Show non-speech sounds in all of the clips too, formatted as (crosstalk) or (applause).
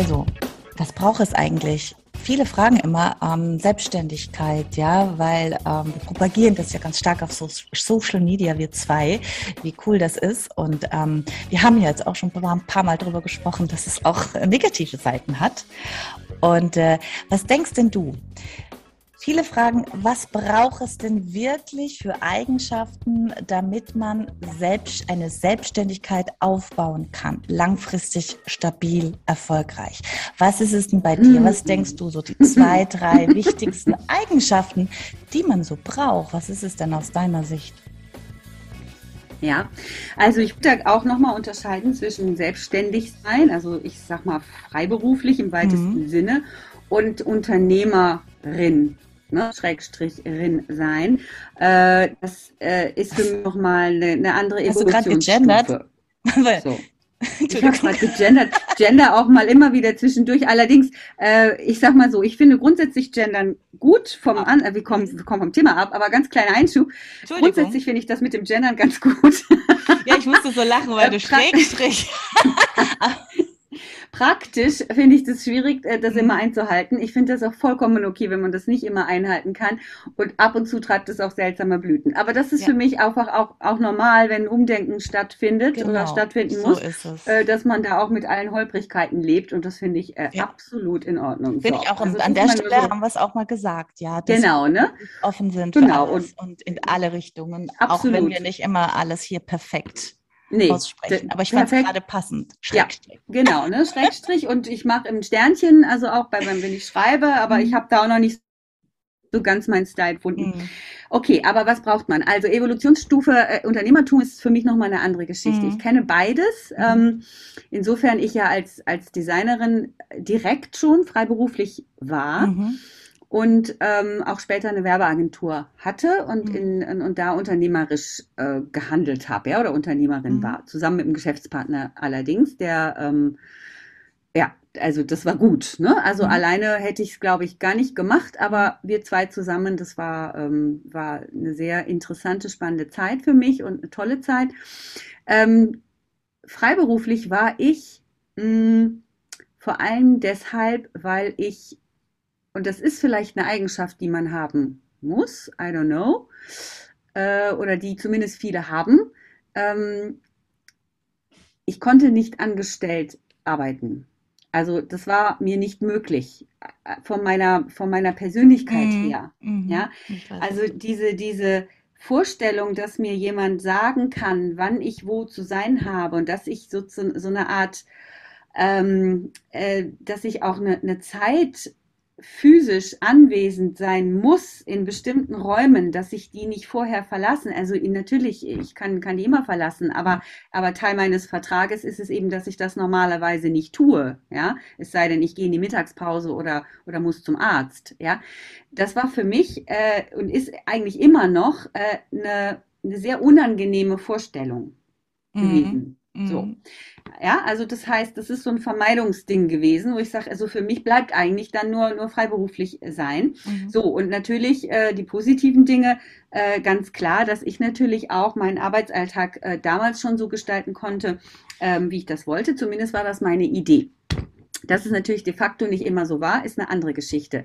Also, was braucht es eigentlich? Viele fragen immer ähm, Selbstständigkeit, ja, weil ähm, wir propagieren das ja ganz stark auf so Social Media, wir zwei, wie cool das ist. Und ähm, wir haben ja jetzt auch schon ein paar Mal darüber gesprochen, dass es auch negative Seiten hat. Und äh, was denkst denn du? Viele fragen, was braucht es denn wirklich für Eigenschaften, damit man selbst eine Selbstständigkeit aufbauen kann, langfristig, stabil, erfolgreich? Was ist es denn bei dir? Was denkst du so die zwei, (laughs) drei wichtigsten Eigenschaften, die man so braucht? Was ist es denn aus deiner Sicht? Ja, also ich würde auch nochmal unterscheiden zwischen selbstständig sein, also ich sag mal freiberuflich im weitesten mhm. Sinne und Unternehmerin ne, Schrägstricherin sein. Äh, das äh, ist für mich nochmal eine, eine andere Evolutionsstufe. (laughs) So. (laughs) Ich habe gerade gegendert. Gender auch mal immer wieder zwischendurch. Allerdings, äh, ich sag mal so, ich finde grundsätzlich Gendern gut vom an, äh, wir kommen, wir kommen vom Thema ab, aber ganz kleiner Einschub. Grundsätzlich finde ich das mit dem Gendern ganz gut. Ja, ich musste so lachen, weil (laughs) du Schrägstrich. Praktisch finde ich das schwierig, äh, das immer mhm. einzuhalten. Ich finde das auch vollkommen okay, wenn man das nicht immer einhalten kann. Und ab und zu treibt es auch seltsame Blüten. Aber das ist ja. für mich einfach auch, auch normal, wenn Umdenken stattfindet genau. oder stattfinden so muss, äh, dass man da auch mit allen Holprigkeiten lebt. Und das finde ich äh, ja. absolut in Ordnung. Finde so. ich auch. Also an der Stelle so haben wir es auch mal gesagt, ja. genau, ne? Offen sind genau. und, und in alle Richtungen. Absolut. Auch wenn wir nicht immer alles hier perfekt nee, aussprechen. Aber ich fand es gerade passend. Schrägstrich. Ja, genau, ne? Schrägstrich. und ich mache im Sternchen, also auch bei wenn ich schreibe, aber mhm. ich habe da auch noch nicht so ganz meinen Style gefunden. Mhm. Okay, aber was braucht man? Also Evolutionsstufe äh, Unternehmertum ist für mich nochmal eine andere Geschichte. Mhm. Ich kenne beides. Mhm. Ähm, insofern ich ja als, als Designerin direkt schon freiberuflich war. Und ähm, auch später eine Werbeagentur hatte und, mhm. in, in, und da unternehmerisch äh, gehandelt habe, ja, oder Unternehmerin mhm. war, zusammen mit einem Geschäftspartner allerdings, der ähm, ja, also das war gut. Ne? Also mhm. alleine hätte ich es, glaube ich, gar nicht gemacht, aber wir zwei zusammen, das war, ähm, war eine sehr interessante, spannende Zeit für mich und eine tolle Zeit. Ähm, freiberuflich war ich mh, hm, vor allem deshalb, weil ich und das ist vielleicht eine Eigenschaft, die man haben muss, I don't know, äh, oder die zumindest viele haben. Ähm, ich konnte nicht angestellt arbeiten. Also das war mir nicht möglich äh, von meiner, von meiner Persönlichkeit mhm. her. Mhm. Ja? Also diese, diese Vorstellung, dass mir jemand sagen kann, wann ich wo zu sein habe und dass ich so, so eine Art, ähm, äh, dass ich auch eine, eine Zeit physisch anwesend sein muss in bestimmten Räumen, dass ich die nicht vorher verlassen. Also natürlich, ich kann, kann die immer verlassen, aber, aber Teil meines Vertrages ist es eben, dass ich das normalerweise nicht tue. Ja, es sei denn, ich gehe in die Mittagspause oder, oder muss zum Arzt. Ja, das war für mich äh, und ist eigentlich immer noch äh, eine, eine sehr unangenehme Vorstellung mhm. gewesen. So. Mhm. Ja, also das heißt, das ist so ein Vermeidungsding gewesen, wo ich sage, also für mich bleibt eigentlich dann nur, nur freiberuflich sein. Mhm. So, und natürlich äh, die positiven Dinge, äh, ganz klar, dass ich natürlich auch meinen Arbeitsalltag äh, damals schon so gestalten konnte, ähm, wie ich das wollte. Zumindest war das meine Idee. Dass es natürlich de facto nicht immer so war, ist eine andere Geschichte.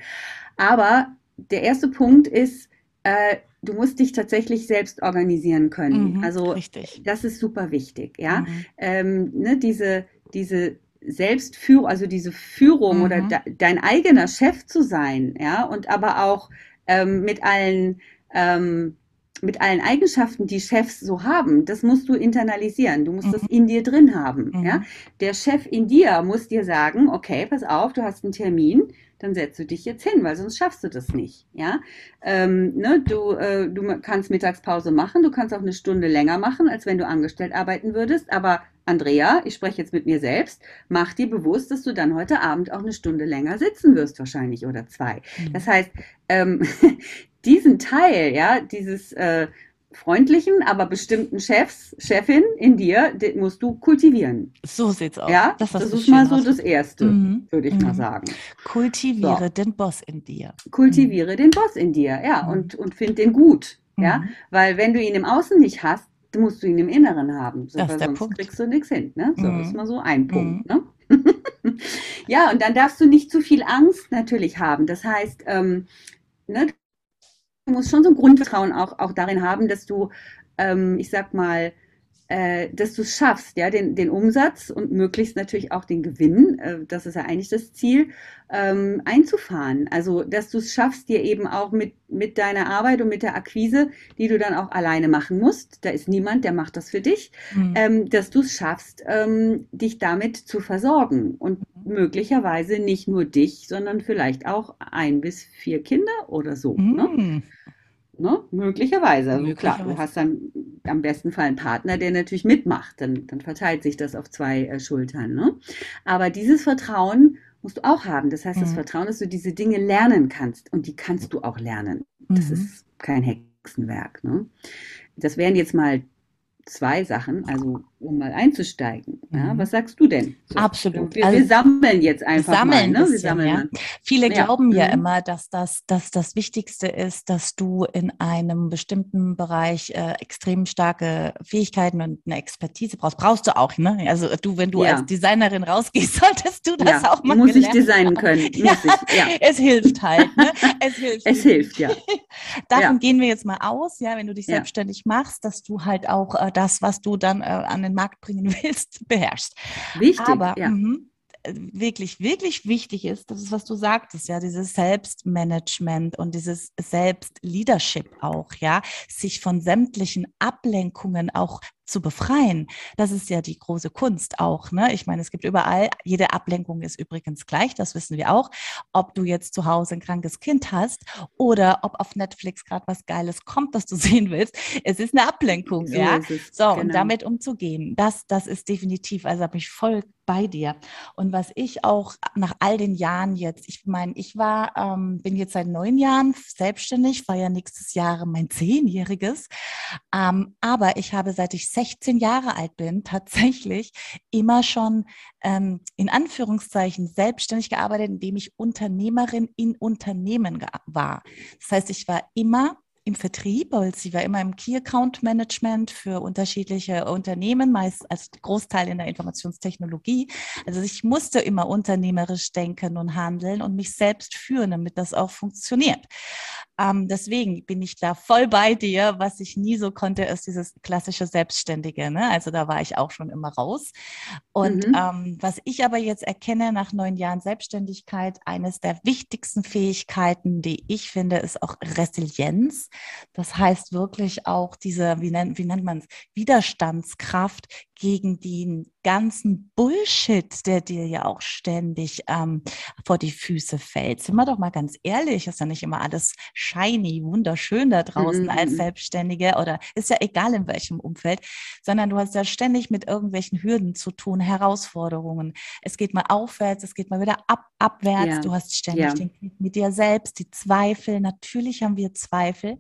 Aber der erste Punkt ist, äh, du musst dich tatsächlich selbst organisieren können. Mhm, also richtig. das ist super wichtig, ja. Mhm. Ähm, ne, diese, diese Selbstführung, also diese Führung mhm. oder de, dein eigener Chef zu sein, ja, und aber auch ähm, mit allen ähm, mit allen Eigenschaften, die Chefs so haben, das musst du internalisieren. Du musst mhm. das in dir drin haben. Mhm. Ja? Der Chef in dir muss dir sagen, okay, pass auf, du hast einen Termin, dann setzt du dich jetzt hin, weil sonst schaffst du das nicht. Ja, ähm, ne, du, äh, du kannst Mittagspause machen, du kannst auch eine Stunde länger machen, als wenn du angestellt arbeiten würdest. Aber Andrea, ich spreche jetzt mit mir selbst, mach dir bewusst, dass du dann heute Abend auch eine Stunde länger sitzen wirst, wahrscheinlich oder zwei. Mhm. Das heißt, ähm, (laughs) diesen Teil, ja, dieses äh, freundlichen, aber bestimmten Chefs, Chefin in dir, den musst du kultivieren. So sieht's aus. Ja, das, das ist mal so das Erste, mhm. würde ich mhm. mal sagen. Kultiviere so. den Boss in dir. Kultiviere mhm. den Boss in dir, ja, mhm. und, und find den gut, ja, mhm. weil wenn du ihn im Außen nicht hast, musst du ihn im Inneren haben, so, weil sonst Punkt. kriegst du nichts hin, ne? So ist mal so ein Punkt, ne? (laughs) ja, und dann darfst du nicht zu viel Angst natürlich haben. Das heißt, ähm, ne, musst schon so ein Grundvertrauen auch, auch darin haben, dass du, ähm, ich sag mal, äh, dass du es schaffst, ja, den, den Umsatz und möglichst natürlich auch den Gewinn, äh, das ist ja eigentlich das Ziel, ähm, einzufahren. Also, dass du es schaffst, dir eben auch mit, mit deiner Arbeit und mit der Akquise, die du dann auch alleine machen musst, da ist niemand, der macht das für dich, mhm. ähm, dass du es schaffst, ähm, dich damit zu versorgen und mhm. möglicherweise nicht nur dich, sondern vielleicht auch ein bis vier Kinder oder so. Ne? Mhm. Ne? Ne? Möglicherweise. Also Möglicherweise. klar, du hast dann am besten Fall einen Partner, der natürlich mitmacht. Dann, dann verteilt sich das auf zwei äh, Schultern. Ne? Aber dieses Vertrauen musst du auch haben. Das heißt, mhm. das Vertrauen, dass du diese Dinge lernen kannst. Und die kannst du auch lernen. Das mhm. ist kein Hexenwerk. Ne? Das wären jetzt mal zwei Sachen, also um mal einzusteigen. Ja, mhm. was sagst du denn? So, Absolut. Wir, also, wir, sammeln jetzt einfach sammeln mal. Ne? Wir sammeln ja. Viele ja. glauben ja mhm. immer, dass das, dass das Wichtigste ist, dass du in einem bestimmten Bereich äh, extrem starke Fähigkeiten und eine Expertise brauchst. Brauchst du auch, ne? Also du, wenn du als Designerin rausgehst, (laughs) solltest du das auch mal Muss ich designen können. (laughs) Ja. Ich. Es hilft halt. Ne? Es (laughs) hilft. es hilft, ja. Davon gehen wir jetzt mal aus, ja, wenn du dich selbstständig machst, dass du halt auch äh, das, was du dann äh, an den Markt bringen (laughs) willst, beherrschst. Wichtig, Aber ja. mh, wirklich, wirklich wichtig ist, das ist, was du sagtest, ja, dieses Selbstmanagement und dieses Selbstleadership auch, ja, sich von sämtlichen Ablenkungen auch zu befreien. Das ist ja die große Kunst auch. Ne? Ich meine, es gibt überall, jede Ablenkung ist übrigens gleich, das wissen wir auch. Ob du jetzt zu Hause ein krankes Kind hast oder ob auf Netflix gerade was Geiles kommt, das du (laughs) sehen willst, es ist eine Ablenkung. So ja? so, genau. und damit umzugehen, das, das ist definitiv, also habe ich voll bei dir. Und was ich auch nach all den Jahren jetzt, ich meine, ich war, ähm, bin jetzt seit neun Jahren selbstständig, war ja nächstes Jahr mein zehnjähriges, ähm, aber ich habe seit ich 16 Jahre alt bin, tatsächlich immer schon ähm, in Anführungszeichen selbstständig gearbeitet, indem ich Unternehmerin in Unternehmen war. Das heißt, ich war immer im Vertrieb, weil sie war immer im Key Account Management für unterschiedliche Unternehmen, meist als Großteil in der Informationstechnologie. Also ich musste immer unternehmerisch denken und handeln und mich selbst führen, damit das auch funktioniert. Ähm, deswegen bin ich da voll bei dir. Was ich nie so konnte, ist dieses klassische Selbstständige. Ne? Also da war ich auch schon immer raus. Und mhm. ähm, was ich aber jetzt erkenne nach neun Jahren Selbstständigkeit, eines der wichtigsten Fähigkeiten, die ich finde, ist auch Resilienz. Das heißt wirklich auch diese, wie nennt, wie nennt man es, Widerstandskraft gegen den ganzen Bullshit, der dir ja auch ständig ähm, vor die Füße fällt. Sind wir doch mal ganz ehrlich, ist ja nicht immer alles shiny, wunderschön da draußen mhm. als Selbstständige oder ist ja egal in welchem Umfeld, sondern du hast ja ständig mit irgendwelchen Hürden zu tun, Herausforderungen. Es geht mal aufwärts, es geht mal wieder ab, abwärts. Ja. Du hast ständig ja. den Krieg mit dir selbst, die Zweifel. Natürlich haben wir Zweifel,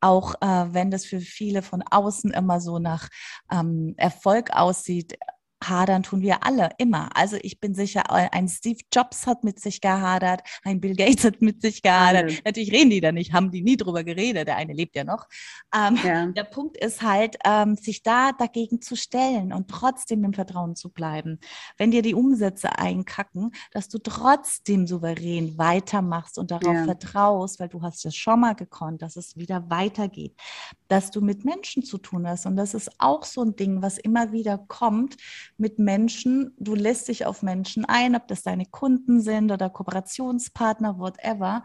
auch äh, wenn das für viele von außen immer so nach ähm, Erfolg aussieht, hadern tun wir alle immer. Also ich bin sicher, ein Steve Jobs hat mit sich gehadert, ein Bill Gates hat mit sich gehadert. Mhm. Natürlich reden die da nicht, haben die nie drüber geredet. Der eine lebt ja noch. Ähm, ja. Der Punkt ist halt, ähm, sich da dagegen zu stellen und trotzdem im Vertrauen zu bleiben. Wenn dir die Umsätze einkacken, dass du trotzdem souverän weitermachst und darauf ja. vertraust, weil du hast es schon mal gekonnt, dass es wieder weitergeht, dass du mit Menschen zu tun hast. Und das ist auch so ein Ding, was immer wieder kommt mit Menschen, du lässt dich auf Menschen ein, ob das deine Kunden sind oder Kooperationspartner, whatever,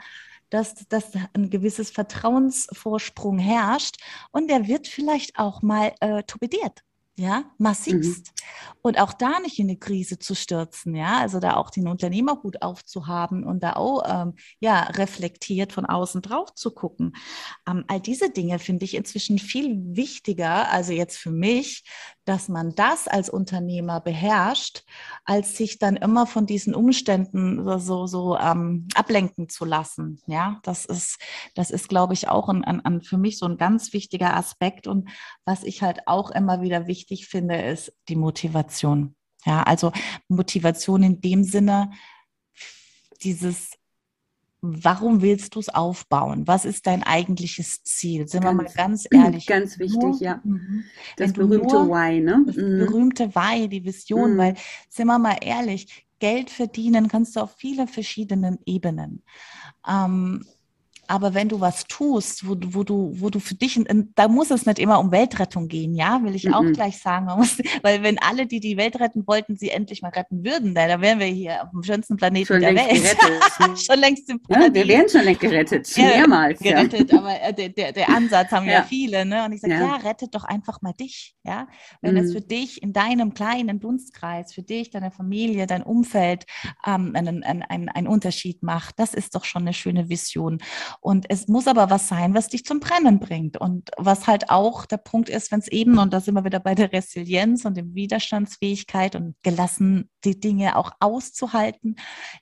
dass, dass ein gewisses Vertrauensvorsprung herrscht und der wird vielleicht auch mal äh, torpediert ja, massivst. Mhm. Und auch da nicht in eine Krise zu stürzen, ja, also da auch den Unternehmerhut aufzuhaben und da auch, ähm, ja, reflektiert von außen drauf zu gucken. Ähm, all diese Dinge finde ich inzwischen viel wichtiger, also jetzt für mich, dass man das als Unternehmer beherrscht, als sich dann immer von diesen Umständen so, so ähm, ablenken zu lassen. Ja, das ist, das ist, glaube ich, auch ein, ein, ein, für mich so ein ganz wichtiger Aspekt. Und was ich halt auch immer wieder wichtig finde, ist die Motivation. Ja, also Motivation in dem Sinne, dieses Warum willst du es aufbauen? Was ist dein eigentliches Ziel? Sind ganz, wir mal ganz (clears throat) ehrlich. Ganz wichtig, nur, ja. Mhm. Das berühmte nur, Why, ne? Das mhm. berühmte Why, die Vision, mhm. weil, sind wir mal ehrlich, Geld verdienen kannst du auf vielen verschiedenen Ebenen. Ähm, aber wenn du was tust, wo, wo du, wo du für dich, da muss es nicht immer um Weltrettung gehen, ja, will ich auch mm -mm. gleich sagen. Muss, weil wenn alle, die die Welt retten wollten, sie endlich mal retten würden, da wären wir hier auf dem schönsten Planeten schon der Welt. (laughs) schon längst im ja, Wir wären schon längst gerettet, ja, mehrmals. Gerettet, ja. aber äh, der, der, der Ansatz haben ja, viele, ne? Und ich sage, ja. rettet doch einfach mal dich, ja. Wenn mm. es für dich in deinem kleinen Dunstkreis, für dich, deine Familie, dein Umfeld ähm, einen, einen, einen, einen Unterschied macht, das ist doch schon eine schöne Vision. Und es muss aber was sein, was dich zum Brennen bringt. Und was halt auch der Punkt ist, wenn es eben, und da sind wir wieder bei der Resilienz und der Widerstandsfähigkeit und gelassen, die Dinge auch auszuhalten,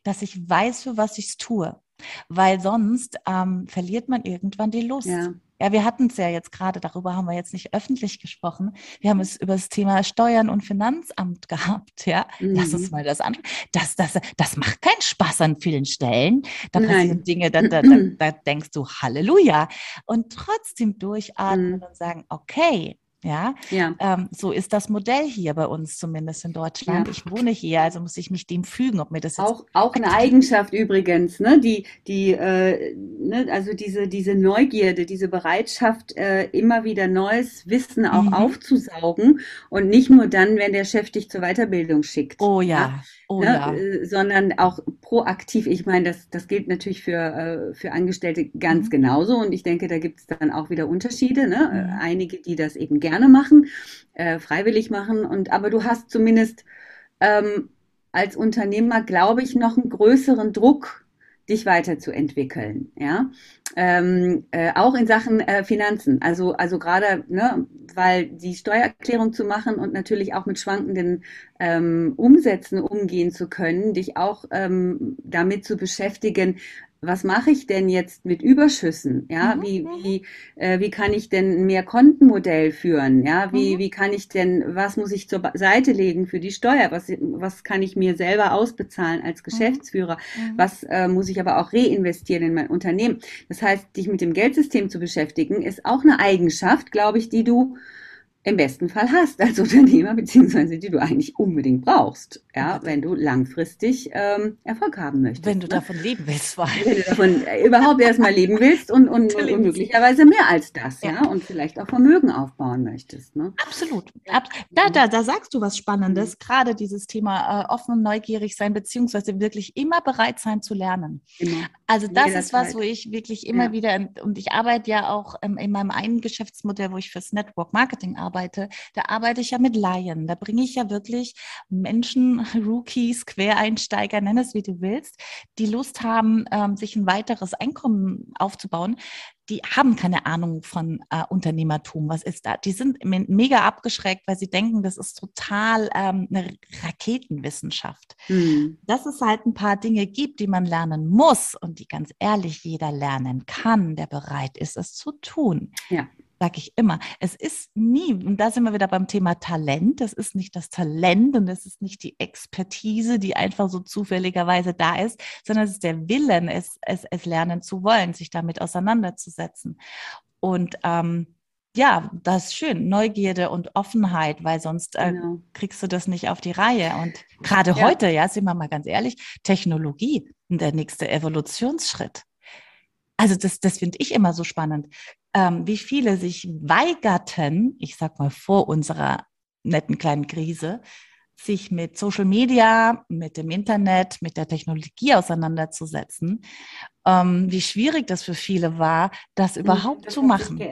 dass ich weiß, für was ich es tue. Weil sonst ähm, verliert man irgendwann die Lust. Ja. Ja, wir hatten es ja jetzt gerade, darüber haben wir jetzt nicht öffentlich gesprochen. Wir haben es über das Thema Steuern und Finanzamt (laughs) gehabt. Ja, mhm. lass uns mal das an. Das, das, das macht keinen Spaß an vielen Stellen. Da Nein. passieren Dinge, da, da, da, da, denkst du Halleluja. Und trotzdem durchatmen mhm. und sagen, okay, ja, ja. Ähm, so ist das Modell hier bei uns zumindest in Deutschland. Ja. Ich wohne hier, also muss ich mich dem fügen, ob mir das auch auch eine Eigenschaft übrigens, ne? Die die äh, ne? also diese diese Neugierde, diese Bereitschaft, äh, immer wieder neues Wissen auch mhm. aufzusaugen und nicht nur dann, wenn der Chef dich zur Weiterbildung schickt. Oh ja. ja? Oh, ne? ja. Äh, sondern auch proaktiv. Ich meine, das, das gilt natürlich für, äh, für Angestellte ganz mhm. genauso. Und ich denke, da gibt es dann auch wieder Unterschiede. Ne? Mhm. Einige, die das eben gerne machen, äh, freiwillig machen. Und aber du hast zumindest ähm, als Unternehmer, glaube ich, noch einen größeren Druck dich weiterzuentwickeln, ja, ähm, äh, auch in Sachen äh, Finanzen. Also also gerade, ne, weil die Steuererklärung zu machen und natürlich auch mit schwankenden ähm, Umsätzen umgehen zu können, dich auch ähm, damit zu beschäftigen, was mache ich denn jetzt mit Überschüssen? Ja, mhm. wie, wie, äh, wie kann ich denn ein Mehrkontenmodell führen? Ja, wie, mhm. wie kann ich denn, was muss ich zur Seite legen für die Steuer? Was, was kann ich mir selber ausbezahlen als mhm. Geschäftsführer? Mhm. Was äh, muss ich aber auch reinvestieren in mein Unternehmen? Das heißt, dich mit dem Geldsystem zu beschäftigen, ist auch eine Eigenschaft, glaube ich, die du im besten Fall hast als (laughs) Unternehmer, beziehungsweise die du eigentlich unbedingt brauchst, ja, wenn du langfristig ähm, Erfolg haben möchtest. Wenn du ne? davon leben willst, allem. Wenn du davon äh, überhaupt erstmal leben willst und, und, (laughs) und, möglicherweise mehr als das, ja. ja, und vielleicht auch Vermögen aufbauen möchtest. Ne? Absolut. Ab, da, da, da sagst du was Spannendes, gerade dieses Thema äh, offen und neugierig sein, beziehungsweise wirklich immer bereit sein zu lernen. Immer. Also das Jeder ist was, wo ich wirklich immer ja. wieder, und ich arbeite ja auch ähm, in meinem einen Geschäftsmodell, wo ich fürs Network Marketing arbeite, arbeite, da arbeite ich ja mit Laien. Da bringe ich ja wirklich Menschen, (laughs) Rookies, Quereinsteiger, nenn es wie du willst, die Lust haben, ähm, sich ein weiteres Einkommen aufzubauen die haben keine Ahnung von äh, Unternehmertum. Was ist da? Die sind mega abgeschreckt, weil sie denken, das ist total ähm, eine Raketenwissenschaft. Mhm. Dass es halt ein paar Dinge gibt, die man lernen muss und die ganz ehrlich jeder lernen kann, der bereit ist, es zu tun. Ja sage ich immer, es ist nie, und da sind wir wieder beim Thema Talent, das ist nicht das Talent und es ist nicht die Expertise, die einfach so zufälligerweise da ist, sondern es ist der Willen, es, es, es lernen zu wollen, sich damit auseinanderzusetzen. Und ähm, ja, das ist schön, Neugierde und Offenheit, weil sonst äh, genau. kriegst du das nicht auf die Reihe. Und gerade ja. heute, ja, sind wir mal ganz ehrlich, Technologie, der nächste Evolutionsschritt. Also das, das finde ich immer so spannend. Ähm, wie viele sich weigerten, ich sag mal vor unserer netten kleinen Krise, sich mit Social Media, mit dem Internet, mit der Technologie auseinanderzusetzen, ähm, wie schwierig das für viele war, das mhm, überhaupt das zu machen.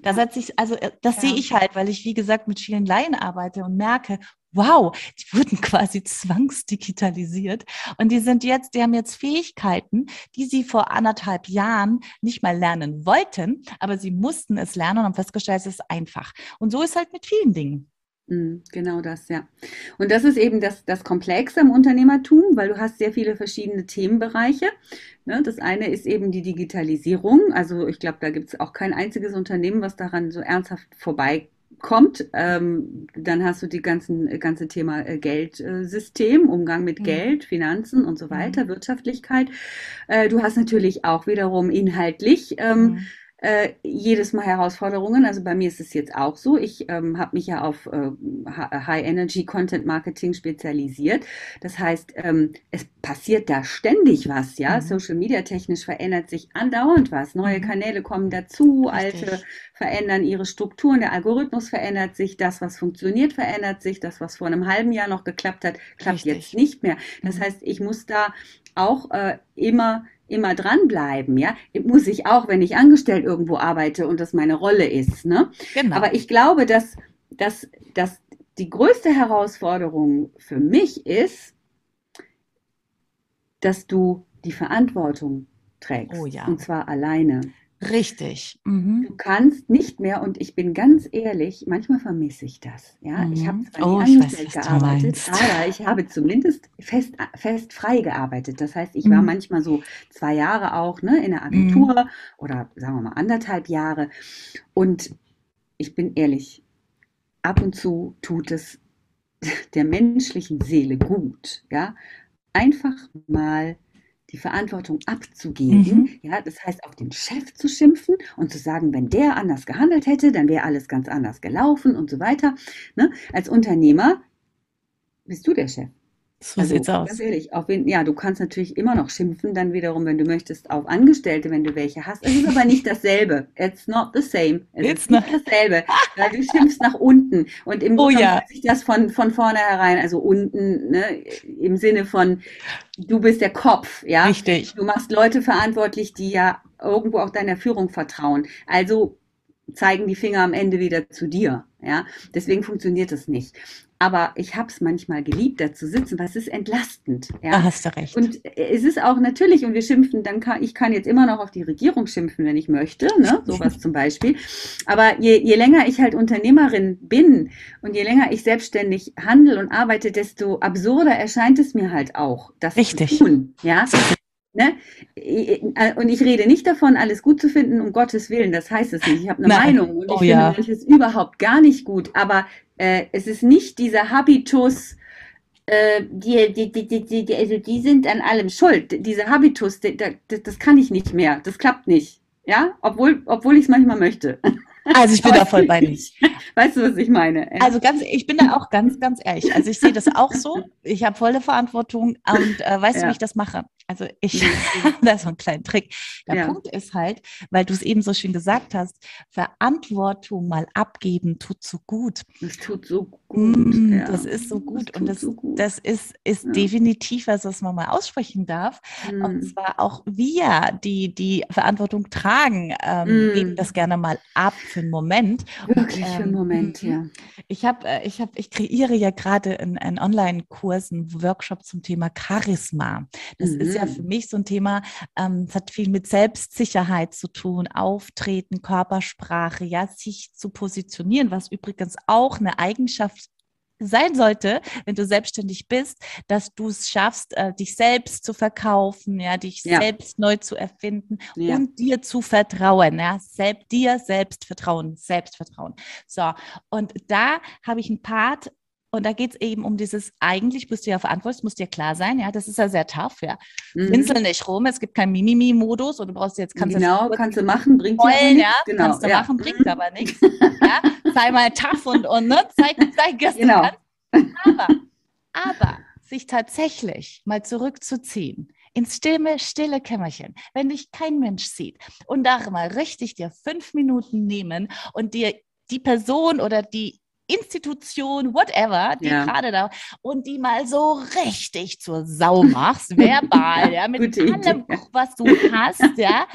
Da setze ich, also äh, das ja. sehe ich halt, weil ich, wie gesagt, mit vielen Laien arbeite und merke, wow, die (laughs) wurden quasi zwangsdigitalisiert und die sind jetzt, die haben jetzt Fähigkeiten, die sie vor anderthalb Jahren nicht mal lernen wollten, aber sie mussten es lernen und haben festgestellt, es ist einfach. Und so ist halt mit vielen Dingen. Mhm, genau das, ja. Und das ist eben das, das Komplexe im Unternehmertum, weil du hast sehr viele verschiedene Themenbereiche. Ne? Das eine ist eben die Digitalisierung. Also ich glaube, da gibt es auch kein einziges Unternehmen, was daran so ernsthaft vorbeikommt. Ähm, dann hast du die ganzen ganze Thema äh, Geldsystem, Umgang mit mhm. Geld, Finanzen und so mhm. weiter, mhm. Wirtschaftlichkeit. Äh, du hast natürlich auch wiederum inhaltlich ähm, mhm äh, jedes Mal Herausforderungen. Also bei mir ist es jetzt auch so. Ich ähm, habe mich ja auf äh, High Energy Content Marketing spezialisiert. Das heißt, ähm, es passiert da ständig was, ja. Mhm. Social Media technisch verändert sich andauernd was. Neue mhm. Kanäle kommen dazu, Richtig. alte verändern ihre Strukturen, der Algorithmus verändert sich, das, was funktioniert, verändert sich, das, was vor einem halben Jahr noch geklappt hat, klappt Richtig. jetzt nicht mehr. Das mhm. heißt, ich muss da auch äh, immer immer dranbleiben, ja, muss ich auch, wenn ich angestellt irgendwo arbeite und das meine Rolle ist, ne? Genau. Aber ich glaube, dass, dass, dass die größte Herausforderung für mich ist, dass du die Verantwortung trägst. Oh ja. Und zwar alleine. Richtig. Mhm. Du kannst nicht mehr, und ich bin ganz ehrlich, manchmal vermisse ich das. Ja, mhm. ich habe zwar oh, angestellt weiß, gearbeitet, aber ich habe zumindest fest, fest frei gearbeitet. Das heißt, ich mhm. war manchmal so zwei Jahre auch ne, in der Agentur mhm. oder sagen wir mal anderthalb Jahre. Und ich bin ehrlich, ab und zu tut es (laughs) der menschlichen Seele gut, ja, einfach mal die Verantwortung abzugeben. Mhm. Ja, das heißt, auf den Chef zu schimpfen und zu sagen, wenn der anders gehandelt hätte, dann wäre alles ganz anders gelaufen und so weiter. Ne? Als Unternehmer bist du der Chef. So also, sieht's aus. Ganz ehrlich, auf wen, ja, du kannst natürlich immer noch schimpfen, dann wiederum, wenn du möchtest, auf Angestellte, wenn du welche hast. Es ist aber nicht dasselbe. It's not the same. Es It's ist nicht dasselbe. Weil du schimpfst nach unten. Und im oh, Grunde ja. sich das von, von vornherein, also unten, ne, im Sinne von, du bist der Kopf, ja. Richtig. Du machst Leute verantwortlich, die ja irgendwo auch deiner Führung vertrauen. Also zeigen die Finger am Ende wieder zu dir. Ja, deswegen funktioniert es nicht. Aber ich habe es manchmal geliebt, da zu sitzen, weil es ist entlastend. Ja? Da hast du recht. Und es ist auch natürlich, und wir schimpfen, dann kann ich kann jetzt immer noch auf die Regierung schimpfen, wenn ich möchte, ne? (laughs) sowas zum Beispiel. Aber je, je länger ich halt Unternehmerin bin und je länger ich selbstständig handle und arbeite, desto absurder erscheint es mir halt auch, das Richtig. zu tun. Ja? Ne? Und ich rede nicht davon, alles gut zu finden, um Gottes Willen, das heißt es nicht. Ich habe eine Nein. Meinung und ich oh, finde ja. manches überhaupt gar nicht gut, aber äh, es ist nicht dieser Habitus, äh, die, die, die, die, die, also die sind an allem schuld. Dieser Habitus, die, die, das kann ich nicht mehr, das klappt nicht. Ja, obwohl, obwohl ich es manchmal möchte. Also ich bin da (laughs) voll bei dir. Weißt du, was ich meine? Also ganz, ich bin da auch ganz, ganz ehrlich. Also ich sehe das auch so. Ich habe volle Verantwortung und äh, weißt ja. du, wie ich das mache? Also ich, (laughs) das ist so ein kleiner Trick. Der ja. Punkt ist halt, weil du es eben so schön gesagt hast, Verantwortung mal abgeben tut so gut. Das tut so gut. Mm, ja. Das ist so gut das und das, so gut. das ist, ist ja. definitiv was, was man mal aussprechen darf. Mm. Und zwar auch wir, die die Verantwortung tragen, ähm, mm. geben das gerne mal ab für einen Moment. Wirklich und, ähm, für einen Moment, ja. Ich habe, äh, ich habe, ich kreiere ja gerade einen Online-Kurs, einen Workshop zum Thema Charisma. Das ist ja für mhm. mich so ein Thema, ähm, es hat viel mit Selbstsicherheit zu tun, Auftreten, Körpersprache, ja, sich zu positionieren, was übrigens auch eine Eigenschaft sein sollte, wenn du selbstständig bist, dass du es schaffst, äh, dich selbst zu verkaufen, ja, dich ja. selbst neu zu erfinden ja. und dir zu vertrauen, ja, selbst dir selbst vertrauen, Selbstvertrauen. So, und da habe ich einen Part, und da geht es eben um dieses, eigentlich bist du ja verantwortlich, muss dir klar sein, ja, das ist ja sehr tough, ja. Mhm. Pinsel nicht rum, es gibt keinen Mimimi-Modus und du brauchst jetzt, kannst Genau, kannst du machen, bringt wollen, ja, genau, kannst du ja. machen, bringt mhm. aber nichts, (laughs) ja. Sei mal tough und, und ne, zeig, zeig, was genau. Aber, aber sich tatsächlich mal zurückzuziehen, ins stille, stille Kämmerchen, wenn dich kein Mensch sieht und da mal richtig dir fünf Minuten nehmen und dir die Person oder die Institution, whatever, die ja. gerade da und die mal so richtig zur Sau machst, (laughs) verbal, ja, mit allem, was du hast, ja.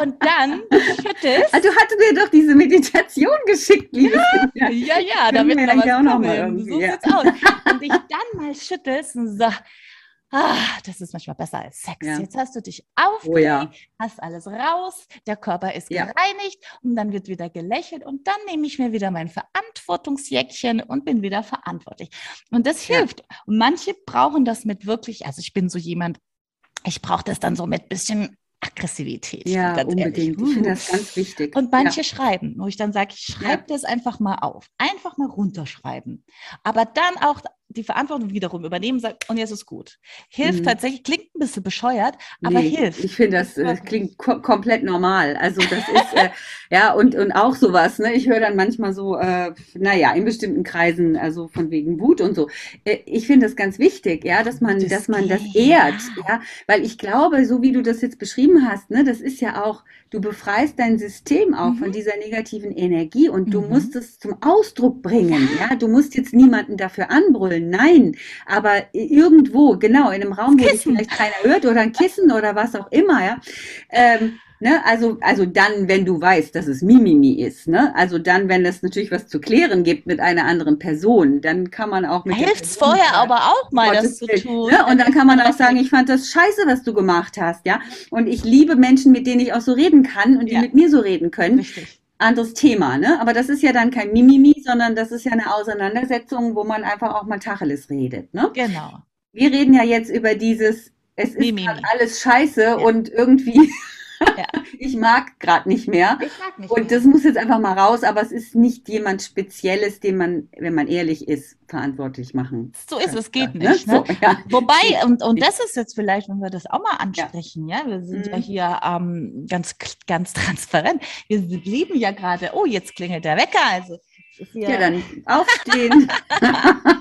Und dann schüttelst. Also, du hattest mir doch diese Meditation geschickt, liebe Ja, ja, ja, damit wir was auch noch mal So ja. sieht's aus. Und dich dann mal schüttelst und sagst, ah, das ist manchmal besser als Sex. Ja. Jetzt hast du dich aufgeregt, oh, ja. hast alles raus, der Körper ist ja. gereinigt und dann wird wieder gelächelt und dann nehme ich mir wieder mein Verantwortungsjäckchen und bin wieder verantwortlich. Und das hilft. Und manche brauchen das mit wirklich, also ich bin so jemand, ich brauche das dann so mit bisschen Aggressivität. Ja, unbedingt. Ehrlich. Ich finde das ganz wichtig. Und manche ja. schreiben, wo ich dann sage, ich schreibe ja. das einfach mal auf. Einfach mal runterschreiben. Aber dann auch die Verantwortung wiederum übernehmen sagt, und jetzt ist gut. Hilft mhm. tatsächlich, klingt ein bisschen bescheuert, aber nee, hilft. Ich finde, das, das klingt ko komplett normal. Also das ist, äh, (laughs) ja, und, und auch sowas, ne? Ich höre dann manchmal so, äh, naja, in bestimmten Kreisen, also von wegen Wut und so. Äh, ich finde das ganz wichtig, ja, dass man, das dass man das ehrt, ja, weil ich glaube, so wie du das jetzt beschrieben hast, ne, das ist ja auch, du befreist dein System auch mhm. von dieser negativen Energie und mhm. du musst es zum Ausdruck bringen, ja. ja. Du musst jetzt niemanden dafür anbrüllen, nein, aber irgendwo, genau, in einem Raum, wo dich vielleicht keiner hört oder ein Kissen oder was auch immer, ja. Ähm, Ne? Also, also dann, wenn du weißt, dass es Mimimi ist, ne? Also dann, wenn es natürlich was zu klären gibt mit einer anderen Person, dann kann man auch mit. Hilft es vorher sagen, aber auch mal, Gottes das zu tun. Ne? Und dann kann man auch sagen, ich fand das scheiße, was du gemacht hast, ja. Und ich liebe Menschen, mit denen ich auch so reden kann und die ja. mit mir so reden können. Richtig anderes Thema, ne? Aber das ist ja dann kein Mimimi, sondern das ist ja eine Auseinandersetzung, wo man einfach auch mal Tacheles redet, ne? Genau. Wir reden ja jetzt über dieses, es ist alles scheiße ja. und irgendwie ja. Ich mag gerade nicht mehr. Ich mag nicht und mehr. das muss jetzt einfach mal raus, aber es ist nicht jemand Spezielles, den man, wenn man ehrlich ist, verantwortlich machen. So ist es, geht ne? nicht. Ne? So, ja. Wobei, und, und das ist jetzt vielleicht, wenn wir das auch mal ansprechen, ja, ja? wir sind mhm. ja hier ähm, ganz, ganz (laughs) transparent. Wir lieben ja gerade, oh, jetzt klingelt der Wecker, also ja, ja, dann aufstehen. (laughs)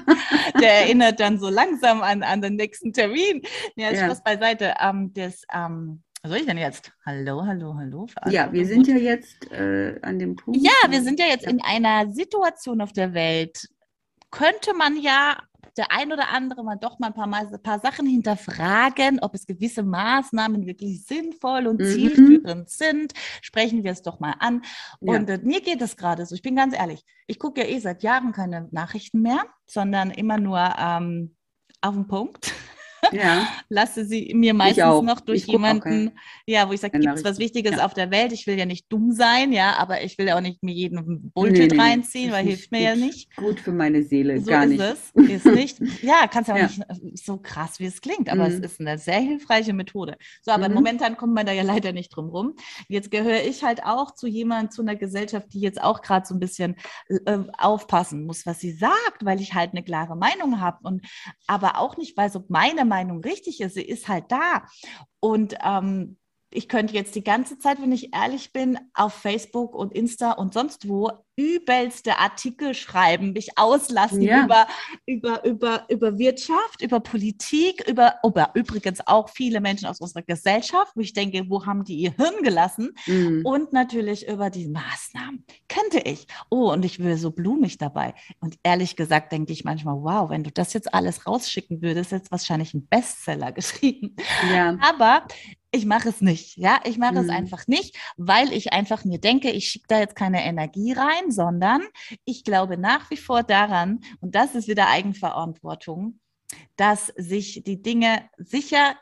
der (laughs) erinnert dann so langsam an, an den nächsten Termin. Ja, ja. Spaß beiseite. Ähm, das, ähm, was soll ich denn jetzt? Hallo, hallo, hallo. Ja, wir sind ja jetzt äh, an dem Punkt. Ja, wir sind ja jetzt ja. in einer Situation auf der Welt. Könnte man ja der ein oder andere mal doch mal ein paar, mal, ein paar Sachen hinterfragen, ob es gewisse Maßnahmen wirklich sinnvoll und mhm. zielführend sind. Sprechen wir es doch mal an. Ja. Und äh, mir geht es gerade so, ich bin ganz ehrlich, ich gucke ja eh seit Jahren keine Nachrichten mehr, sondern immer nur ähm, auf den Punkt ja. (laughs) lasse sie mir meistens noch durch jemanden, ja, wo ich sage, gibt es was Wichtiges ja. auf der Welt? Ich will ja nicht dumm sein, ja, aber ich will auch nicht mir jeden Bullshit nee, nee, reinziehen, weil hilft mir gut, ja nicht. Gut für meine Seele, so gar ist nicht. Es, (laughs) ist nicht. Ja, kannst ja auch ja. nicht äh, so krass, wie es klingt, aber mhm. es ist eine sehr hilfreiche Methode. So, aber mhm. momentan kommt man da ja (laughs) leider nicht drum rum. Jetzt gehöre ich halt auch zu jemandem, zu einer Gesellschaft, die jetzt auch gerade so ein bisschen äh, aufpassen muss, was sie sagt, weil ich halt eine klare Meinung habe und aber auch nicht weiß, ob meine Meinung richtig ist. Sie ist halt da. Und ähm, ich könnte jetzt die ganze Zeit, wenn ich ehrlich bin, auf Facebook und Insta und sonst wo übelste Artikel schreiben, mich auslassen ja. über, über, über, über Wirtschaft, über Politik, über, über übrigens auch viele Menschen aus unserer Gesellschaft, wo ich denke, wo haben die ihr Hirn gelassen? Mhm. Und natürlich über die Maßnahmen. Könnte ich. Oh, und ich will so blumig dabei. Und ehrlich gesagt denke ich manchmal, wow, wenn du das jetzt alles rausschicken würdest, jetzt wahrscheinlich ein Bestseller (laughs) geschrieben. Ja. Aber ich mache es nicht. Ja, ich mache mhm. es einfach nicht, weil ich einfach mir denke, ich schicke da jetzt keine Energie rein, sondern ich glaube nach wie vor daran, und das ist wieder Eigenverantwortung, dass sich die Dinge sicher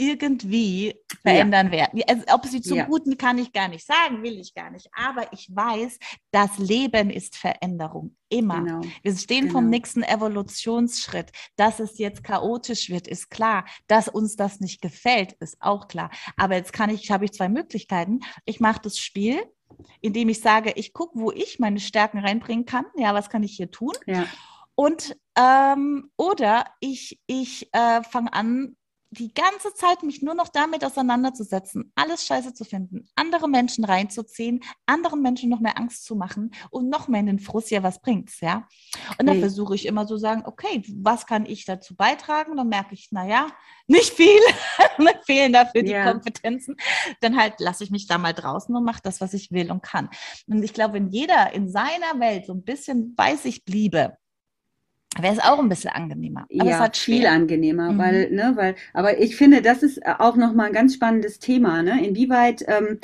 irgendwie verändern ja. werden. Also, ob sie zum ja. Guten kann ich gar nicht sagen, will ich gar nicht. Aber ich weiß, das Leben ist Veränderung. Immer. Genau. Wir stehen genau. vom nächsten Evolutionsschritt. Dass es jetzt chaotisch wird, ist klar. Dass uns das nicht gefällt, ist auch klar. Aber jetzt kann ich, habe ich zwei Möglichkeiten. Ich mache das Spiel, indem ich sage, ich gucke, wo ich meine Stärken reinbringen kann. Ja, was kann ich hier tun? Ja. Und ähm, oder ich, ich äh, fange an, die ganze Zeit mich nur noch damit auseinanderzusetzen, alles scheiße zu finden, andere Menschen reinzuziehen, anderen Menschen noch mehr Angst zu machen und noch mehr in den Frust, ja, was bringt's, ja? Und dann versuche ich immer so sagen, okay, was kann ich dazu beitragen? dann merke ich, naja, nicht viel, (laughs) mir fehlen dafür die ja. Kompetenzen. Dann halt lasse ich mich da mal draußen und mache das, was ich will und kann. Und ich glaube, wenn jeder in seiner Welt so ein bisschen bei sich bliebe, wäre es auch ein bisschen angenehmer. Aber ja, viel angenehmer, mhm. weil, ne, weil, aber ich finde, das ist auch nochmal ein ganz spannendes Thema, ne? Inwieweit ähm,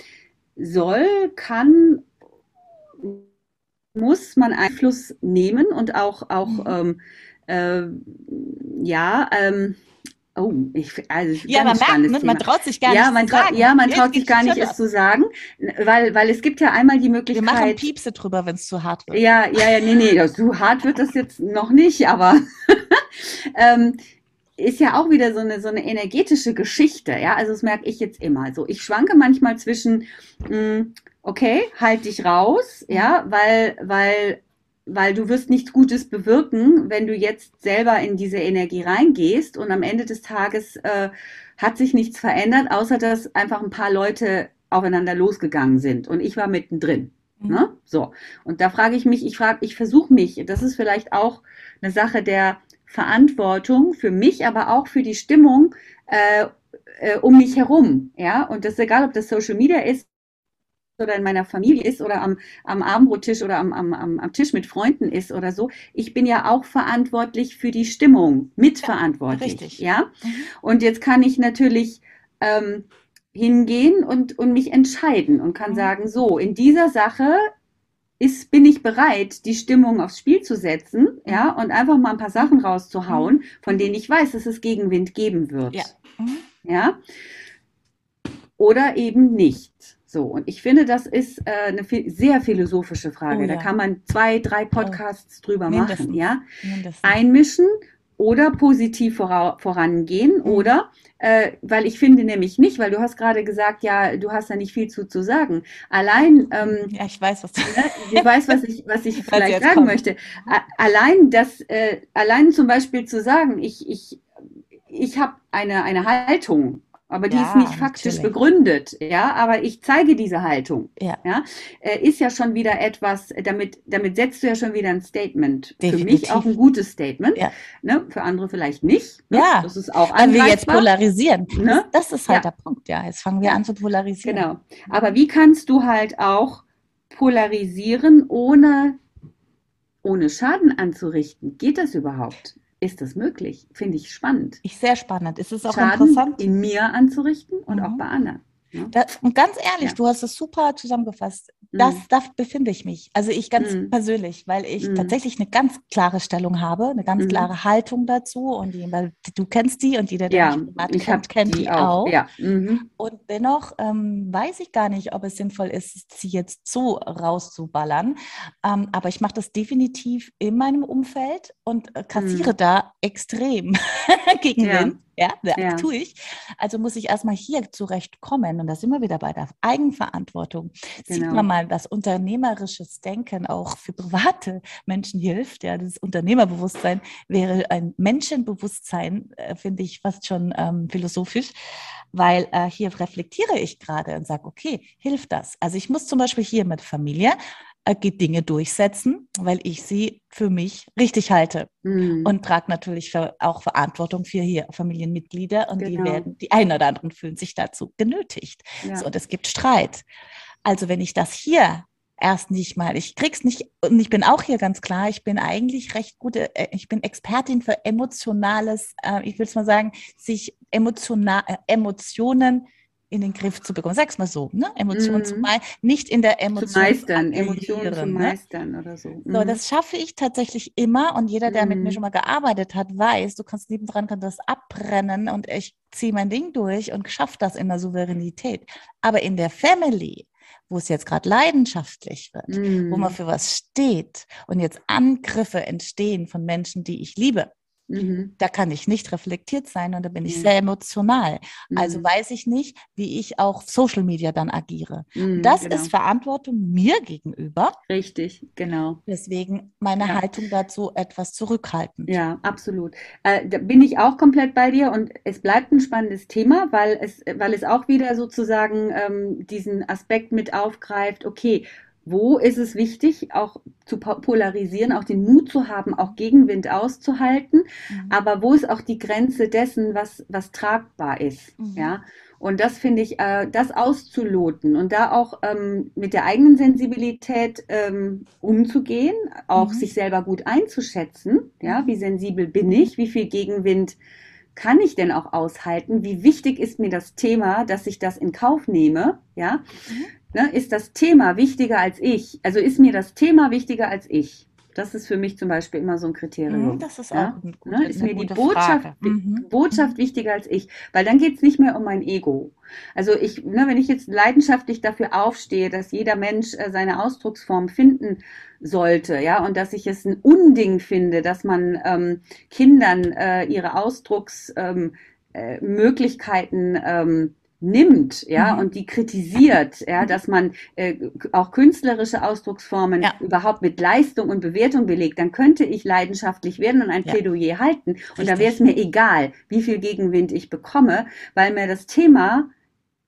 soll, kann, muss man Einfluss nehmen und auch, auch mhm. ähm, äh, ja, ähm, Oh, ich, also ja, man merkt, man traut sich gar ja, nicht man zu sagen. Ja, man traut sich gar nicht, es zu sagen, weil, weil es gibt ja einmal die Möglichkeit. Wir machen Piepse drüber, wenn es zu hart wird. Ja, ja, ja, nee, nee, so hart wird das jetzt noch nicht, aber (laughs) ähm, ist ja auch wieder so eine, so eine energetische Geschichte, ja, also das merke ich jetzt immer so. Ich schwanke manchmal zwischen, mh, hm, okay, halt dich raus, ja, weil, weil weil du wirst nichts Gutes bewirken, wenn du jetzt selber in diese Energie reingehst und am Ende des Tages äh, hat sich nichts verändert, außer dass einfach ein paar Leute aufeinander losgegangen sind und ich war mittendrin. Mhm. Ne? So. Und da frage ich mich, ich frage, ich versuche mich, das ist vielleicht auch eine Sache der Verantwortung für mich, aber auch für die Stimmung äh, äh, um mich herum. Ja, und das ist egal, ob das Social Media ist oder in meiner Familie ist oder am, am Abendbrottisch oder am, am, am Tisch mit Freunden ist oder so. Ich bin ja auch verantwortlich für die Stimmung, mitverantwortlich. Ja, richtig. Ja? Mhm. Und jetzt kann ich natürlich ähm, hingehen und, und mich entscheiden und kann mhm. sagen, so, in dieser Sache ist, bin ich bereit, die Stimmung aufs Spiel zu setzen, ja, mhm. und einfach mal ein paar Sachen rauszuhauen, mhm. von denen ich weiß, dass es Gegenwind geben wird. Ja. Mhm. ja? Oder eben nicht. So, und ich finde, das ist äh, eine sehr philosophische Frage. Oh, ja. Da kann man zwei, drei oh. Podcasts oh. drüber Mindestens. machen, ja. Mindestens. Einmischen oder positiv vora vorangehen mhm. oder äh, weil ich finde nämlich nicht, weil du hast gerade gesagt, ja, du hast da nicht viel zu, zu sagen. Allein, ähm, ja, ich weiß, was du, ne, ich weiß, was ich, was ich (laughs) vielleicht sagen kommt. möchte. A allein das, äh, allein zum Beispiel zu sagen, ich, ich, ich habe eine, eine Haltung aber die ja, ist nicht faktisch natürlich. begründet, ja, aber ich zeige diese Haltung, ja, ja äh, ist ja schon wieder etwas, damit, damit setzt du ja schon wieder ein Statement. Definitiv. Für mich auch ein gutes Statement, ja. ne? für andere vielleicht nicht. Ne? Ja, das ist auch Wenn wir jetzt polarisieren, ne? das, ist halt ja. der Punkt, ja, jetzt fangen wir an zu polarisieren. Genau, aber wie kannst du halt auch polarisieren, ohne, ohne Schaden anzurichten? Geht das überhaupt? Ist das möglich? Finde ich spannend. Ich sehr spannend. Ist es auch Schaden interessant? in mir anzurichten und mhm. auch bei anderen. Ja. Das, und ganz ehrlich, ja. du hast es super zusammengefasst. Das, mhm. da befinde ich mich. Also ich ganz mhm. persönlich, weil ich mhm. tatsächlich eine ganz klare Stellung habe, eine ganz mhm. klare Haltung dazu. Und die, du kennst die und jeder, der ja, mich kennt, kennt die auch. auch. Ja. Mhm. Und dennoch ähm, weiß ich gar nicht, ob es sinnvoll ist, sie jetzt so rauszuballern. Ähm, aber ich mache das definitiv in meinem Umfeld und äh, kassiere mhm. da extrem (laughs) gegen Ja. Ja, das ja. tue ich. Also muss ich erstmal hier zurechtkommen. Und da sind wir wieder bei der Eigenverantwortung. Genau. Sieht man mal, dass unternehmerisches Denken auch für private Menschen hilft. Ja, das Unternehmerbewusstsein wäre ein Menschenbewusstsein, äh, finde ich fast schon ähm, philosophisch, weil äh, hier reflektiere ich gerade und sage, okay, hilft das? Also ich muss zum Beispiel hier mit Familie Dinge durchsetzen, weil ich sie für mich richtig halte mhm. und trage natürlich auch Verantwortung für hier Familienmitglieder und genau. die werden, die einen oder anderen fühlen sich dazu genötigt. Ja. So, und es gibt Streit. Also wenn ich das hier erst nicht mal, ich krieg's nicht, und ich bin auch hier ganz klar, ich bin eigentlich recht gute, äh, ich bin Expertin für emotionales, äh, ich will es mal sagen, sich emotional, Emotionen in den Griff zu bekommen. Sag's mal so, ne? Emotionen mm. zu meistern, nicht in der Emotion zu meistern, Emotionen zu ne? meistern ne? oder so. Mm. So, mhm. das schaffe ich tatsächlich immer und jeder, der mm. mit mir mhm. schon mal gearbeitet hat, weiß, du kannst nebendran kannst das abbrennen und ich ziehe mein Ding durch und schaffe das in der Souveränität. Aber in der Family, wo es jetzt gerade leidenschaftlich wird, wo man für was steht und jetzt Angriffe entstehen von Menschen, die ich liebe, Mhm. Da kann ich nicht reflektiert sein und da bin ich mhm. sehr emotional. Also mhm. weiß ich nicht, wie ich auch Social Media dann agiere. Mhm, das genau. ist Verantwortung mir gegenüber. Richtig, genau. Deswegen meine ja. Haltung dazu etwas zurückhaltend. Ja, absolut. Äh, da bin ich auch komplett bei dir und es bleibt ein spannendes Thema, weil es, weil es auch wieder sozusagen ähm, diesen Aspekt mit aufgreift, okay, wo ist es wichtig, auch zu polarisieren, auch den Mut zu haben, auch Gegenwind auszuhalten, mhm. aber wo ist auch die Grenze dessen, was, was tragbar ist, mhm. ja. Und das finde ich, äh, das auszuloten und da auch ähm, mit der eigenen Sensibilität ähm, umzugehen, auch mhm. sich selber gut einzuschätzen, ja, wie sensibel bin ich, wie viel Gegenwind kann ich denn auch aushalten? Wie wichtig ist mir das Thema, dass ich das in Kauf nehme? Ja, mhm. Ne, ist das Thema wichtiger als ich? Also ist mir das Thema wichtiger als ich? Das ist für mich zum Beispiel immer so ein Kriterium. Mhm, das ist ja? auch gut, ne? Ist mir die Botschaft, mhm. Botschaft wichtiger als ich? Weil dann geht es nicht mehr um mein Ego. Also ich, ne, wenn ich jetzt leidenschaftlich dafür aufstehe, dass jeder Mensch äh, seine Ausdrucksform finden sollte, ja, und dass ich es ein Unding finde, dass man ähm, Kindern äh, ihre Ausdrucksmöglichkeiten ähm, äh, ähm, nimmt, ja, mhm. und die kritisiert, ja, dass man äh, auch künstlerische Ausdrucksformen ja. überhaupt mit Leistung und Bewertung belegt, dann könnte ich leidenschaftlich werden und ein ja. Plädoyer halten. Und Richtig. da wäre es mir egal, wie viel Gegenwind ich bekomme, weil mir das Thema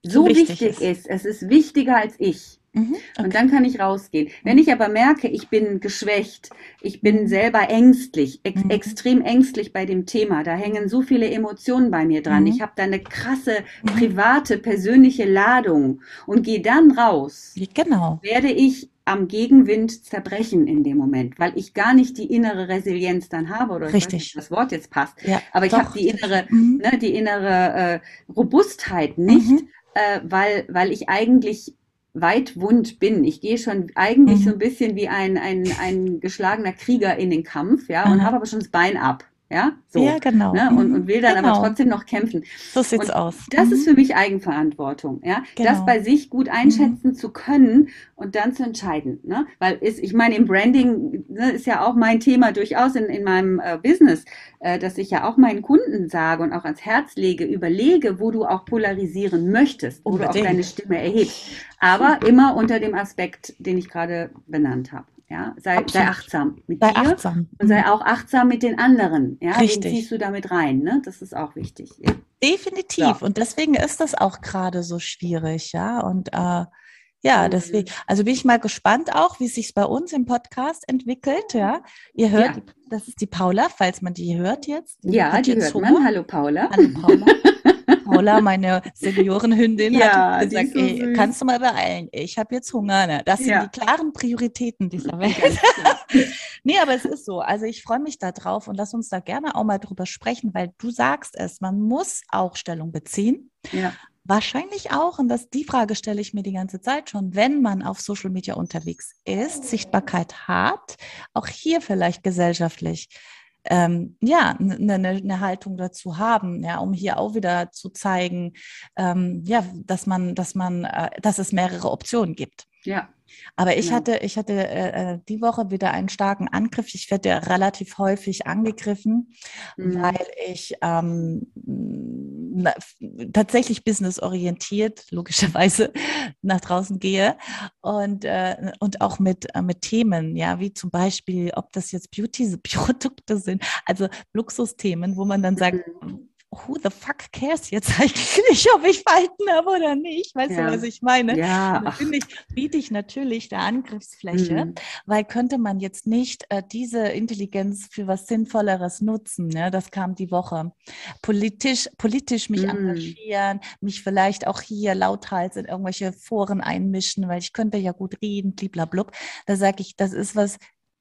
so, so wichtig, wichtig ist. ist. Es ist wichtiger als ich. Mhm, okay. Und dann kann ich rausgehen. Wenn ich aber merke, ich bin geschwächt, ich bin mhm. selber ängstlich, ex mhm. extrem ängstlich bei dem Thema, da hängen so viele Emotionen bei mir dran, mhm. ich habe da eine krasse mhm. private, persönliche Ladung und gehe dann raus, genau. werde ich am Gegenwind zerbrechen in dem Moment, weil ich gar nicht die innere Resilienz dann habe oder Richtig. Nicht, das Wort jetzt passt. Ja, aber ich habe die innere, mhm. ne, die innere äh, Robustheit nicht, äh, weil, weil ich eigentlich weit wund bin. Ich gehe schon eigentlich mhm. so ein bisschen wie ein, ein, ein geschlagener Krieger in den Kampf, ja, und habe aber schon das Bein ab. Ja, so. Ja, genau. Ne? Und, und will dann genau. aber trotzdem noch kämpfen. So sieht's und aus. Das mhm. ist für mich Eigenverantwortung, ja. Genau. Das bei sich gut einschätzen mhm. zu können und dann zu entscheiden. Ne? Weil ist, ich meine, im Branding ne, ist ja auch mein Thema durchaus in, in meinem äh, Business, äh, dass ich ja auch meinen Kunden sage und auch ans Herz lege, überlege, wo du auch polarisieren möchtest, wo Unbedingt. du auch deine Stimme erhebst. Aber immer unter dem Aspekt, den ich gerade benannt habe. Ja, sei, sei achtsam mit sei dir achtsam. und sei auch achtsam mit den anderen. Ja, Richtig. Den ziehst du damit rein. Ne? Das ist auch wichtig. Ja. Definitiv. Ja. Und deswegen ist das auch gerade so schwierig. Ja, und äh, ja, mhm. deswegen, also bin ich mal gespannt auch, wie es sich bei uns im Podcast entwickelt. Ja, ihr hört, ja. das ist die Paula, falls man die hört jetzt. Die ja, die hört man. Hallo Paula. Hallo Paula. (laughs) Paula, meine Seniorenhündin, ja, hat gesagt, so ey, kannst du mal beeilen? Ich habe jetzt Hunger. Ne? Das sind ja. die klaren Prioritäten dieser Welt. (laughs) nee, aber es ist so. Also ich freue mich da drauf und lass uns da gerne auch mal drüber sprechen, weil du sagst es, man muss auch Stellung beziehen. Ja. Wahrscheinlich auch, und das, die Frage stelle ich mir die ganze Zeit schon, wenn man auf Social Media unterwegs ist, Sichtbarkeit hat, auch hier vielleicht gesellschaftlich ähm, ja, eine ne, ne Haltung dazu haben, ja, um hier auch wieder zu zeigen, ähm, ja, dass man, dass man, äh, dass es mehrere Optionen gibt. Ja. Aber ich genau. hatte, ich hatte äh, äh, die Woche wieder einen starken Angriff. Ich werde ja relativ häufig angegriffen, mhm. weil ich ähm, na, tatsächlich businessorientiert, logischerweise, (laughs) nach draußen gehe und, äh, und auch mit, äh, mit Themen, ja, wie zum Beispiel, ob das jetzt Beauty-Produkte sind, also Luxusthemen, wo man dann sagt, mhm who the fuck cares jetzt eigentlich, ob ich Falten habe oder nicht? Weißt ja. du, was ich meine? Ja. Da finde ich, biete ich natürlich der Angriffsfläche, mhm. weil könnte man jetzt nicht äh, diese Intelligenz für was Sinnvolleres nutzen. Ne? Das kam die Woche. Politisch, politisch mich mhm. engagieren, mich vielleicht auch hier lauthals in irgendwelche Foren einmischen, weil ich könnte ja gut reden, bliblablub. Da sage ich, das ist was,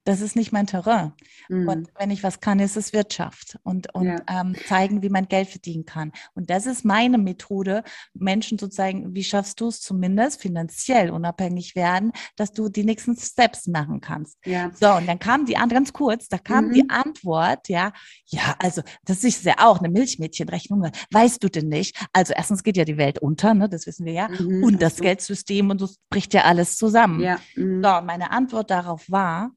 das ist nicht mein Terrain. Mhm. Und wenn ich was kann, ist es Wirtschaft und, und ja. ähm, zeigen, wie man Geld verdienen kann. Und das ist meine Methode, Menschen zu zeigen, wie schaffst du es zumindest finanziell unabhängig werden, dass du die nächsten Steps machen kannst. Ja. So, und dann kam die Antwort, ganz kurz, da kam mhm. die Antwort, ja, ja, also das ist ja auch eine Milchmädchenrechnung, weißt du denn nicht? Also erstens geht ja die Welt unter, ne, das wissen wir ja, mhm. und das Geldsystem und das bricht ja alles zusammen. Ja. Mhm. So, meine Antwort darauf war,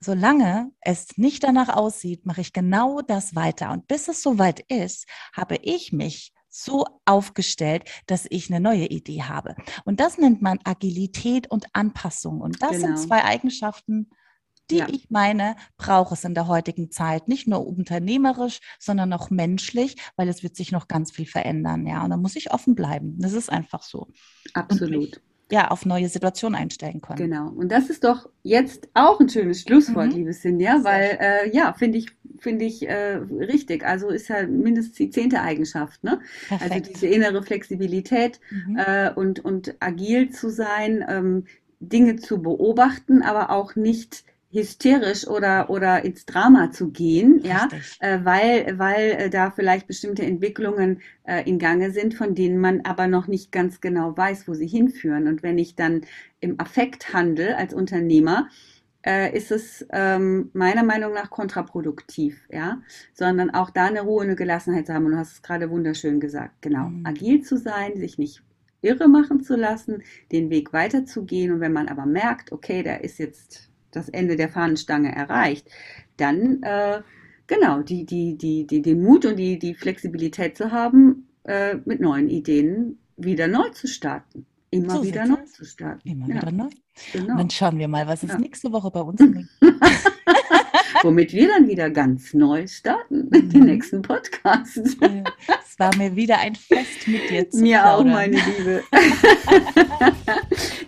solange es nicht danach aussieht, mache ich genau das weiter. Und bis es soweit ist, habe ich mich so aufgestellt, dass ich eine neue Idee habe. Und das nennt man Agilität und Anpassung. Und das genau. sind zwei Eigenschaften, die ja. ich meine, braucht es in der heutigen Zeit. Nicht nur unternehmerisch, sondern auch menschlich, weil es wird sich noch ganz viel verändern. Ja, und da muss ich offen bleiben. Das ist einfach so. Absolut ja, auf neue Situationen einstellen können. Genau. Und das ist doch jetzt auch ein schönes Schlusswort, mhm. liebe Sinja, weil äh, ja, finde ich, finde ich äh, richtig. Also ist ja mindestens die zehnte Eigenschaft, ne? Also Perfekt. Also diese innere Flexibilität mhm. äh, und, und agil zu sein, ähm, Dinge zu beobachten, aber auch nicht hysterisch oder, oder ins Drama zu gehen, ja, äh, weil, weil äh, da vielleicht bestimmte Entwicklungen äh, in Gange sind, von denen man aber noch nicht ganz genau weiß, wo sie hinführen. Und wenn ich dann im Affekt handle als Unternehmer, äh, ist es ähm, meiner Meinung nach kontraproduktiv, ja, sondern auch da eine Ruhe, eine Gelassenheit zu haben. Und du hast es gerade wunderschön gesagt, genau, mhm. agil zu sein, sich nicht irre machen zu lassen, den Weg weiterzugehen. Und wenn man aber merkt, okay, da ist jetzt das Ende der Fahnenstange erreicht, dann äh, genau die, die, die, die, den Mut und die, die Flexibilität zu haben, äh, mit neuen Ideen wieder neu zu starten. Immer so wieder neu zu starten. Immer ja. wieder neu. Genau. Und dann schauen wir mal, was ist ja. nächste Woche bei uns gibt. (laughs) Womit wir dann wieder ganz neu starten mit mhm. den nächsten Podcasts. Es war mir wieder ein Fest mit dir (laughs) zu Mir plaudern. auch, meine Liebe. (laughs)